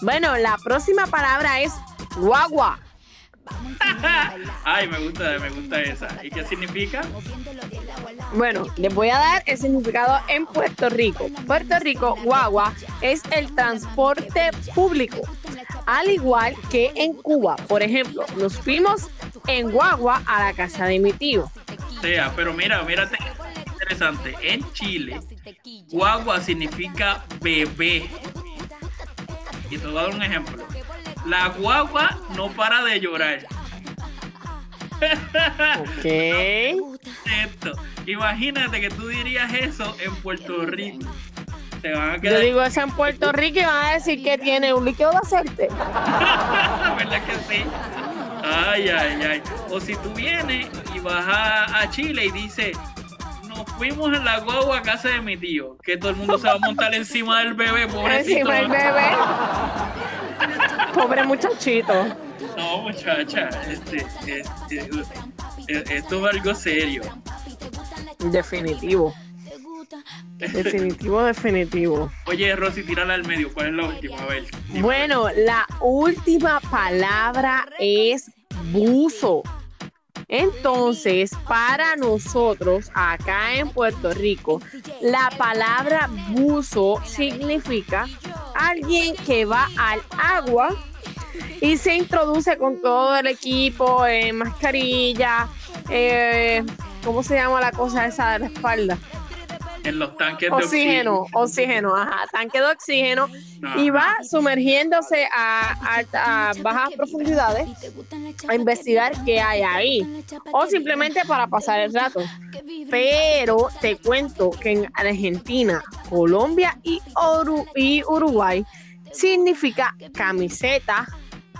Bueno, la próxima palabra es guagua. Ay, me gusta, me gusta esa. ¿Y qué significa? Bueno, les voy a dar el significado en Puerto Rico. Puerto Rico, guagua es el transporte público. Al igual que en Cuba, por ejemplo, nos fuimos en guagua a la casa de mi tío. sea, pero mira, mírate, interesante. En Chile, guagua significa bebé. Y te voy a dar un ejemplo. La guagua no para de llorar. Ok. Esto. Imagínate que tú dirías eso en Puerto Rico. Te van a Yo quedar. digo eso en Puerto Rico y van a decir que tiene un líquido de aceite. (laughs) ¿Verdad que sí? Ay, ay, ay. O si tú vienes y vas a, a Chile y dices, nos fuimos en la guagua a casa de mi tío, que todo el mundo se va a montar encima del bebé, pobrecito. Encima del bebé. Pobre muchachito. No, muchacha, este, este, eh, esto es algo serio. Definitivo. Definitivo, definitivo. Oye, Rosy, tírala al medio. ¿Cuál es la última? A ver. Bueno, la última palabra es buzo. Entonces, para nosotros acá en Puerto Rico, la palabra buzo significa alguien que va al agua y se introduce con todo el equipo, eh, mascarilla, eh, ¿cómo se llama la cosa esa de la espalda? En los tanques de Oxígeno, oxígeno, ajá, tanque de oxígeno. Y va sumergiéndose a, a- a bajas profundidades a investigar qué hay ahí. O simplemente para pasar el rato. Pero te cuento que en Argentina, Colombia y, Oru- y Uruguay significa camiseta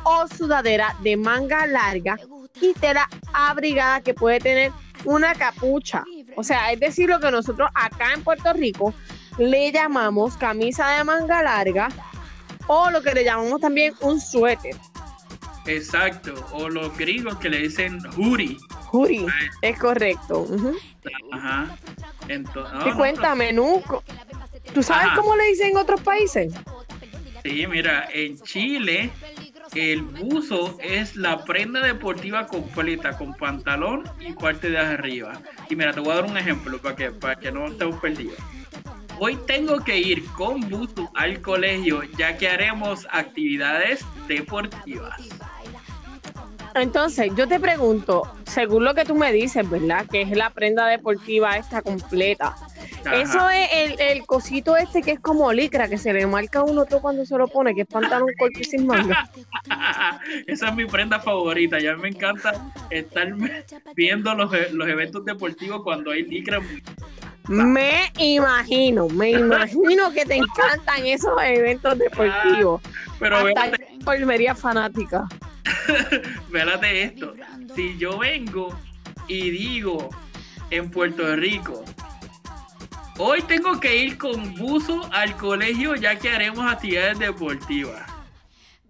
o sudadera de manga larga y tela abrigada que puede tener una capucha. O sea, es decir, lo que nosotros acá en Puerto Rico le llamamos camisa de manga larga o lo que le llamamos también un suéter. Exacto. O los gringos que le dicen hoodie. Juri, es correcto. Ajá. Entonces, y cuéntame, Nuco, ¿tú sabes Ajá. cómo le dicen en otros países? Sí, mira, en Chile el buzo es la prenda deportiva completa con pantalón y parte de arriba. Y mira, te voy a dar un ejemplo para que, para que no estemos perdidos. Hoy tengo que ir con buzo al colegio ya que haremos actividades deportivas. Entonces, yo te pregunto, según lo que tú me dices, ¿verdad? Que es la prenda deportiva esta completa. Ajá. Eso es el, el cosito este que es como licra, que se le marca a uno todo cuando se lo pone, que es pantalón corto y sin manga. (laughs) Esa es mi prenda favorita. Ya me encanta estar viendo los, e- los eventos deportivos cuando hay licra. Me imagino, me imagino que te encantan esos eventos deportivos. Pero Hasta yo, Palmería fanática. (laughs) véate esto. Si yo vengo y digo en Puerto Rico, hoy tengo que ir con buzo al colegio ya que haremos actividades deportivas.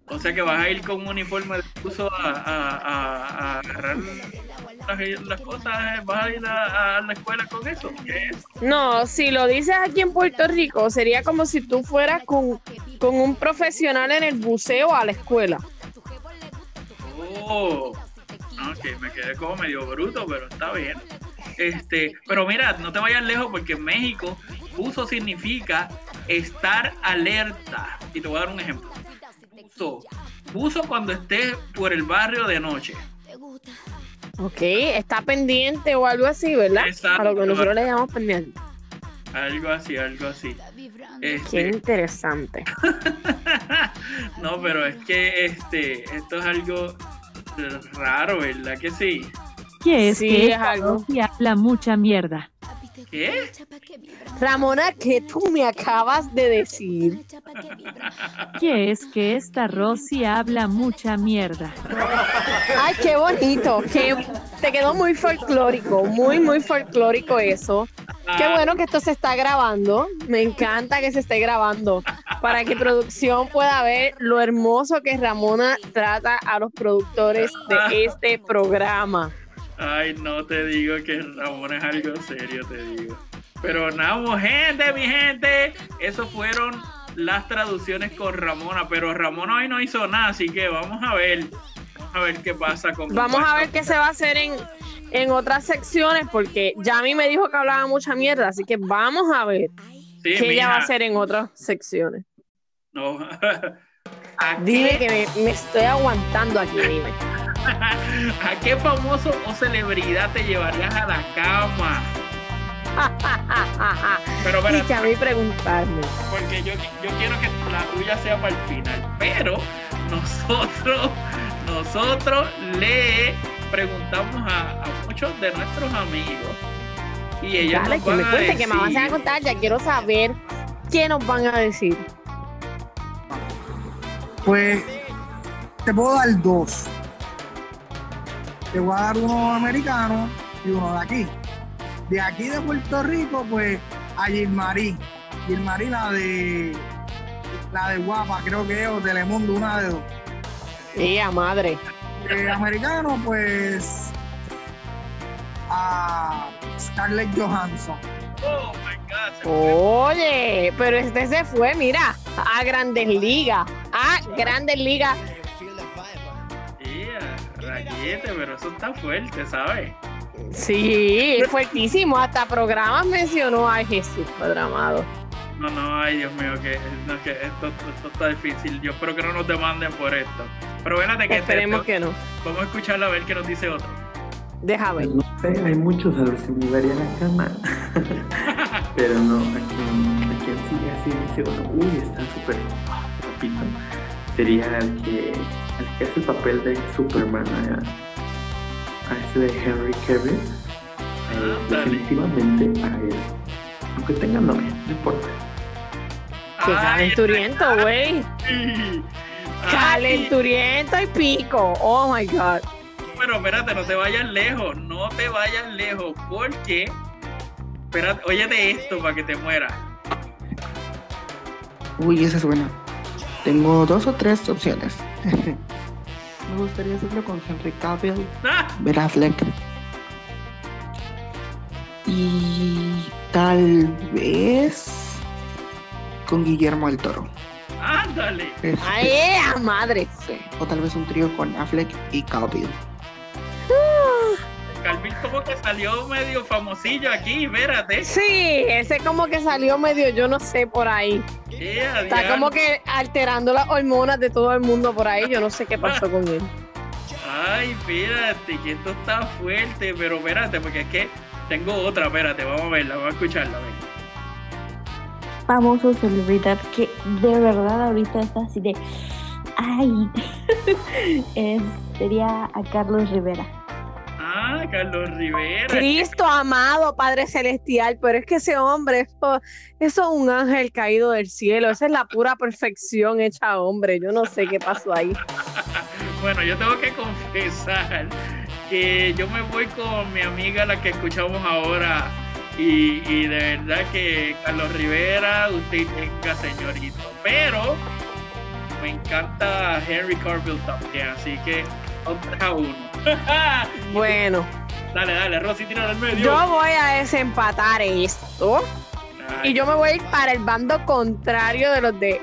O sea que vas a ir con un uniforme de buzo a, a- a- a agarrar las, las cosas, vas a ir a, a la escuela con eso. ¿Qué es? No, si lo dices aquí en Puerto Rico, sería como si tú fueras con, con un profesional en el buceo a la escuela. Oh, ok, me quedé como medio bruto, pero está bien. Este, pero mira, no te vayas lejos porque en México buzo significa estar alerta. Y te voy a dar un ejemplo. Buzo. Buzo cuando estés por el barrio de noche. Ok, está pendiente o algo así, ¿verdad? Exacto. A lo que nosotros le llamamos pendiente. Algo así, algo así. Qué Este, interesante. (laughs) no, pero es que este, esto es algo raro, ¿verdad que sí? ¿Qué es Sí, que es esta algo. Rosy habla mucha mierda? ¿Qué? Ramona, ¿qué tú me acabas de decir? ¿Qué es que esta Rosy habla mucha mierda? Ay, qué bonito, que te quedó muy folclórico, muy, muy folclórico eso. Qué Ah, bueno que esto se está grabando. Me encanta que se esté grabando para que producción pueda ver lo hermoso que Ramona trata a los productores de este programa. Ay, no te digo que Ramón es algo serio, te digo. Pero nada, gente, mi gente, eso fueron las traducciones con Ramona, pero Ramona hoy no hizo nada, así que vamos a ver, vamos a ver qué pasa con Vamos a ver qué se va a hacer en, en otras secciones, porque ya a mí me dijo que hablaba mucha mierda, así que vamos a ver Sí, qué ella va a hacer en otras secciones. no. (laughs) ¿A Dime que me, me estoy aguantando aquí, dime. (laughs) ¿A qué famoso o celebridad te llevarías a la cama? (laughs) Pero y que a mí preguntarme. porque yo, yo quiero que la tuya sea para el final, pero nosotros, nosotros le preguntamos a, a muchos de nuestros amigos y ellos Dale, nos que van me a cuente, que me van a contar, ya quiero saber qué nos van a decir. Pues te puedo dar dos. Te voy a dar uno americano y uno de aquí. De aquí de Puerto Rico, pues a Gilmarí. Gilmarí, la de la de Guapa, creo que es, o Telemundo, una de dos. Tía madre. De americano, pues a Scarlett Johansson. Oh my God, Oye, pero este se fue, mira, a Grandes Ligas. A Grandes Ligas. Yeah, rayete, pero eso está fuerte, ¿sabes? Sí, fuertísimo. Hasta programas mencionó a Jesús Padramado. No, no, ay Dios mío, que, no, que esto, esto está difícil. Yo espero que no nos demanden por esto. Pero vénate que te- Esperemos que no. vamos a escucharla a ver qué nos dice otro. Deja ver. No sé, hay muchos a los que me llevaría a la cama. (laughs) Pero no, a quien, a quien sí, así dice uno, uy, está súper guapito. Sería el que, el que hace el papel de Superman, a, a ese de Henry Cavill. Eh, Ándale. definitivamente a él. Aunque tenga novia, no importa. Qué calenturiento, güey. Calenturiento y pico. Oh my God. Pero espérate, no te vayas lejos, no te vayas lejos, porque. Espérate, óyete esto para que te mueras. Uy, esa es buena. Tengo dos o tres opciones. (laughs) Me gustaría hacerlo con Henry Cavill, ¡Ah! Ben Affleck Y tal vez con Guillermo del Toro. Ándale. Este, ¡Ay, ea, madre! sí. O tal vez un trío con Affleck y Calvin. Calvin como que salió medio famosillo aquí, espérate. Sí, ese como que salió medio, yo no sé, por ahí. Yeah, Está como que alterando las hormonas de todo el mundo por ahí. Yo no sé qué pasó (laughs) con él. Ay, espérate, que esto está fuerte, pero espérate, porque es que tengo otra, espérate, vamos a verla, vamos a escucharla. Famoso celebridad que de verdad ahorita está así de. ¡Ay! (laughs) Es- sería a Carlos Rivera. Ah, Carlos Rivera. Cristo amado, Padre Celestial, pero es que ese hombre, eso, eso es un ángel caído del cielo, esa es la pura perfección hecha hombre, yo no sé qué pasó ahí. (laughs) Bueno, yo tengo que confesar que yo me voy con mi amiga, la que escuchamos ahora, y, y de verdad que Carlos Rivera, usted tenga señorito, pero me encanta Henry Carville también, así que son tres a uno. (laughs) Bueno, dale, dale, Rosy, tira al medio. yo voy a desempatar esto Ay, y yo me voy a ir para el bando contrario de los de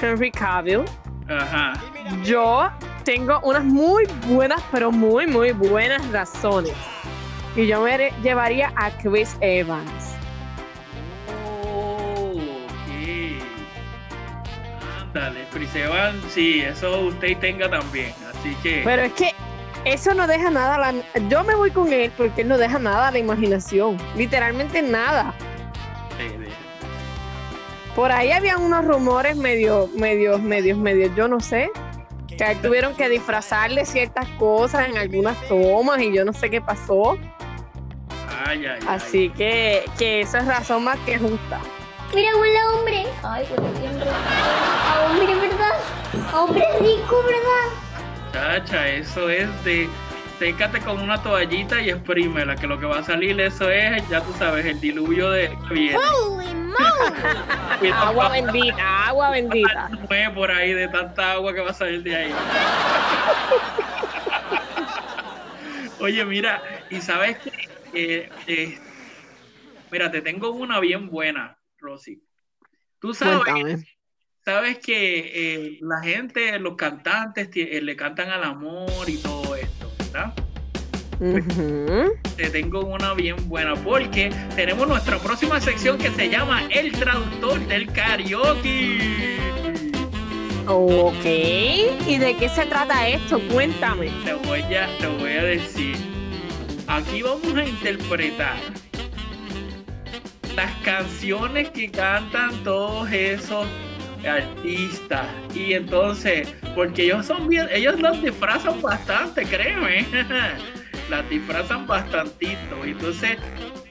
Henry Cavill. Ajá. Yo tengo unas muy buenas, pero muy, muy buenas razones. Y yo me llevaría a Chris Evans. Oh. Ándale, Chris Evans, sí, eso usted tenga también, así que... Pero es que eso no deja nada. a La, yo me voy con él porque él no deja nada a la imaginación. Literalmente nada. Por ahí habían unos rumores medio, medios, medios, medios, yo no sé. Que a tuvieron que disfrazarle ciertas cosas en algunas tomas y yo no sé qué pasó. Ay, ay, ay. Así que, que eso es razón más que justa. Mira, huele a hombre. Ay, huele bien rico. A hombre, ¿verdad? A hombre rico, ¿verdad? Chacha, eso es de sécate con una toallita y exprímela, que lo que va a salir eso es, ya tú sabes, el diluvio de que viene. Holy moly. (laughs) Agua bendita, agua bendita. Fue por ahí de tanta agua que va a salir de ahí. (laughs) Oye, mira, y sabes que, eh, eh, mira, te tengo una bien buena, Rosy. Tú sabes, Cuéntame. Sabes que eh, la gente, los cantantes eh, le cantan al amor y todo esto, ¿verdad? Te tengo una bien buena porque tenemos nuestra próxima sección que se llama El Traductor del Karaoke. Ok. ¿Y de qué se trata esto? Cuéntame. Te voy a, te voy a decir. Aquí vamos a interpretar las canciones que cantan todos esos artistas. Y entonces, porque ellos son bien, ellos las disfrazan bastante, créeme. (laughs) las disfrazan bastantito. Y entonces,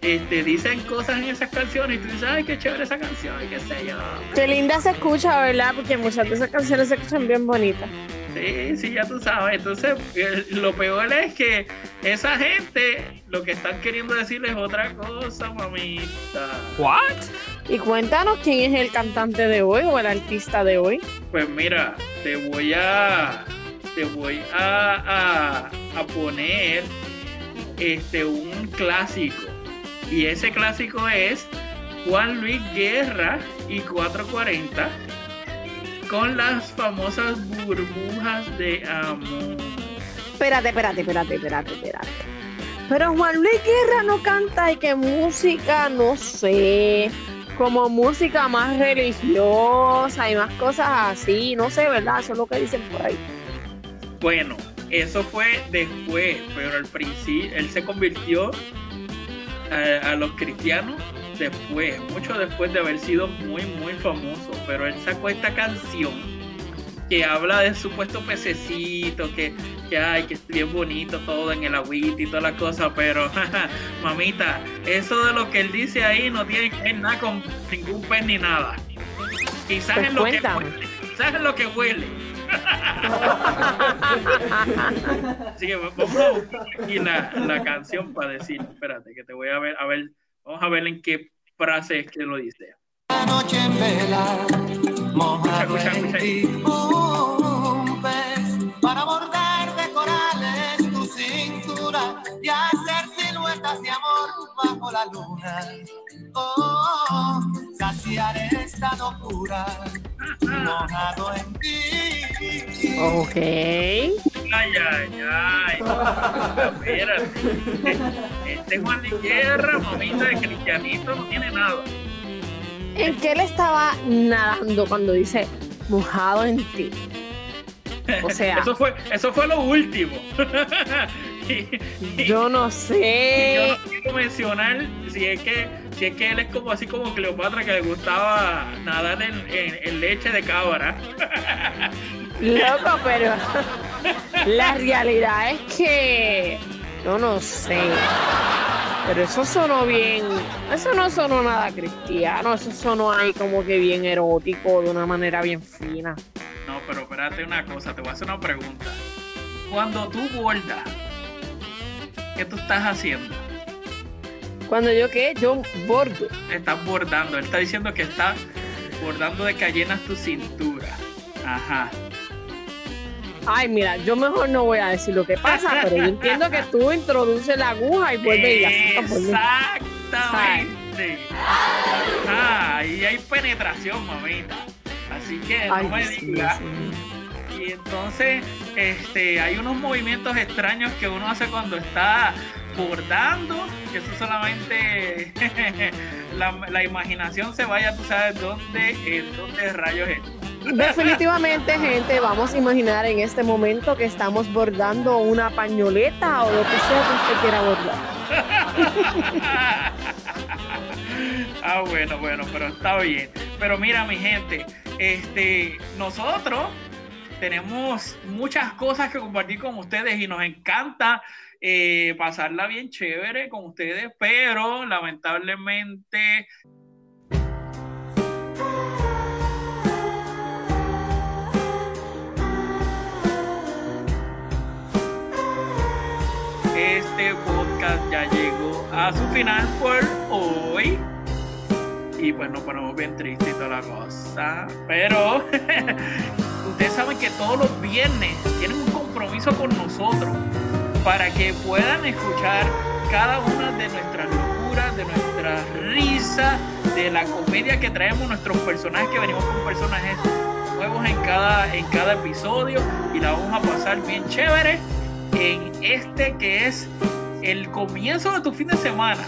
este, dicen cosas en esas canciones y tú dices, ay, qué chévere esa canción, y qué sé yo. Qué linda se escucha, ¿verdad? Porque muchas de esas canciones se escuchan bien bonitas. Sí, sí, ya tú sabes. Entonces, lo peor es que esa gente lo que están queriendo decir es otra cosa, mamita. What? Y cuéntanos quién es el cantante de hoy o el artista de hoy. Pues mira, te voy a te voy a, a, a poner este un clásico. Y ese clásico es Juan Luis Guerra y 440 con las famosas burbujas de amor. Espérate, espérate, espérate, espérate, espérate. Pero Juan Luis Guerra no canta y que música, no sé, como música más religiosa y más cosas así, no sé, ¿verdad? Eso es lo que dicen por ahí. Bueno, eso fue después, pero al principio él se convirtió a, a los cristianos después, mucho después de haber sido muy, muy famoso. Pero él sacó esta canción que habla de supuesto pececito, que, que ay, que es bien bonito todo en el agüita y toda la cosa, pero (laughs) mamita, eso de lo que él dice ahí no tiene que ver nada con ningún pez ni nada. Quizás Pues es lo que huele, quizás es lo que huele. (laughs) Así que vamos a buscar aquí la, la canción para decir, espérate, que te voy a ver, a ver, vamos a ver en qué frase es que lo dice. Noche en vela, mojado Escucha, escucha, en ti, un pez para bordar de corales tu cintura y hacer siluetas de amor bajo la luna. Oh, saciaré esta locura mojado en ti. Ok. Ay, ay, ay. Espérate. Este Juan de Guerra, mamita de cristianito, no tiene nada. ¿En qué él estaba nadando cuando dice mojado en ti? O sea, Eso fue, eso fue lo último. (laughs) Y- yo no y yo sé. no quiero mencionar si es que si es que él es como así como Cleopatra que le gustaba nadar en, en- en leche de cabra. (laughs) Loco, pero la realidad es que yo no sé. Pero eso sonó bien. Eso no sonó nada cristiano. Eso sonó ahí como que bien erótico, de una manera bien fina. No, pero espérate una cosa, te voy a hacer una pregunta. Cuando tú bordas, ¿qué tú estás haciendo? Cuando yo qué, yo bordo. Estás bordando. Él está diciendo que está bordando de que llenas tu cintura. Ajá. Ay, mira, yo mejor no voy a decir lo que pasa, pero yo entiendo que tú introduces la aguja y vuelve y la. Exactamente. Ajá, ahí hay penetración, mamita. Así que no Ay, me sí, digas. sí. Y entonces, este, hay unos movimientos extraños que uno hace cuando está bordando, que eso solamente (laughs) la, la imaginación se vaya, tú sabes dónde, en dónde rayos es. Definitivamente, gente, vamos a imaginar en este momento que estamos bordando una pañoleta o lo que sea que usted quiera bordar. (laughs) ah, bueno, bueno, pero está bien. Pero mira, mi gente, este, nosotros tenemos muchas cosas que compartir con ustedes y nos encanta eh, pasarla bien chévere con ustedes, pero lamentablemente este podcast ya llegó a su final por hoy. Y pues nos ponemos bien tristes y toda la cosa. Pero (laughs) ustedes saben que todos los viernes tienen un compromiso con nosotros para que puedan escuchar cada una de nuestras locuras, de nuestras risas, de la comedia que traemos nuestros personajes, que venimos con personajes nuevos en cada, en cada episodio y la vamos a pasar bien chévere en este que es el comienzo de tu fin de semana.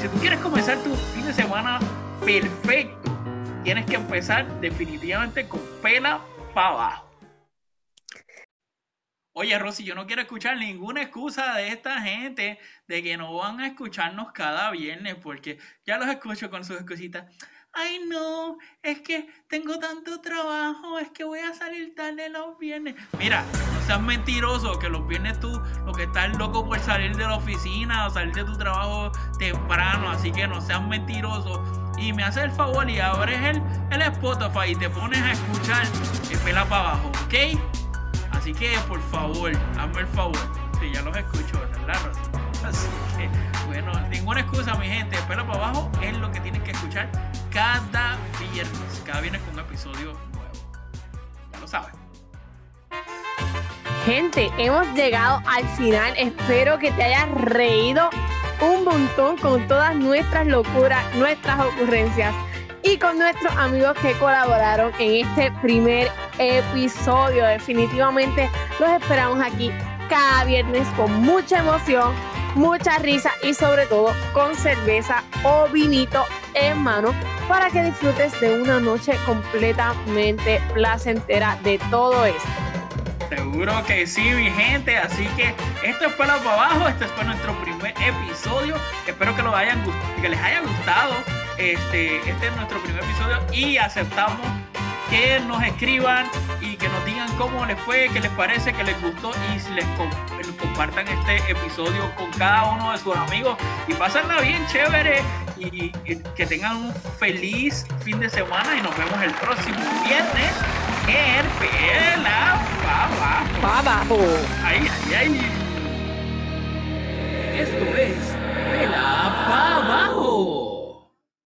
Si tú quieres comenzar tu fin de semana perfecto, tienes que empezar definitivamente con pela para abajo. Oye, Rosy, yo no quiero escuchar ninguna excusa de esta gente de que no van a escucharnos cada viernes, porque ya los escucho con sus excusitas. Ay, no, es que tengo tanto trabajo, es que voy a salir tarde los viernes. Mira, no seas mentiroso, que los viernes tú lo que estás loco por salir de la oficina o salir de tu trabajo temprano, así que no seas mentiroso. Y me haces el favor y abres el, el Spotify y te pones a escuchar el pela para abajo, ¿ok? Así que por favor, hazme el favor. Sí, ya los escucho, ¿verdad? Así que, bueno, ninguna excusa, mi gente. Pela para abajo es lo que tienen que escuchar cada viernes. Cada viernes con un episodio nuevo. Ya lo saben. Gente, hemos llegado al final. Espero que te hayas reído un montón con todas nuestras locuras, nuestras ocurrencias y con nuestros amigos que colaboraron en este primer episodio. Definitivamente los esperamos aquí cada viernes con mucha emoción, mucha risa y sobre todo con cerveza o vinito en mano para que disfrutes de una noche completamente placentera de todo esto. Seguro que sí, mi gente. Así que esto es para para abajo. Este fue nuestro primer episodio. Espero que, lo hayan, que les haya gustado. Este, este es nuestro primer episodio y aceptamos que nos escriban y que nos digan cómo les fue, qué les parece, qué les gustó y si les com- compartan este episodio con cada uno de sus amigos y pásenla bien chévere y, y que tengan un feliz fin de semana y nos vemos el próximo viernes en Pela Pa' Abajo. Pa' abajo. Ay, ay, ay. Esto es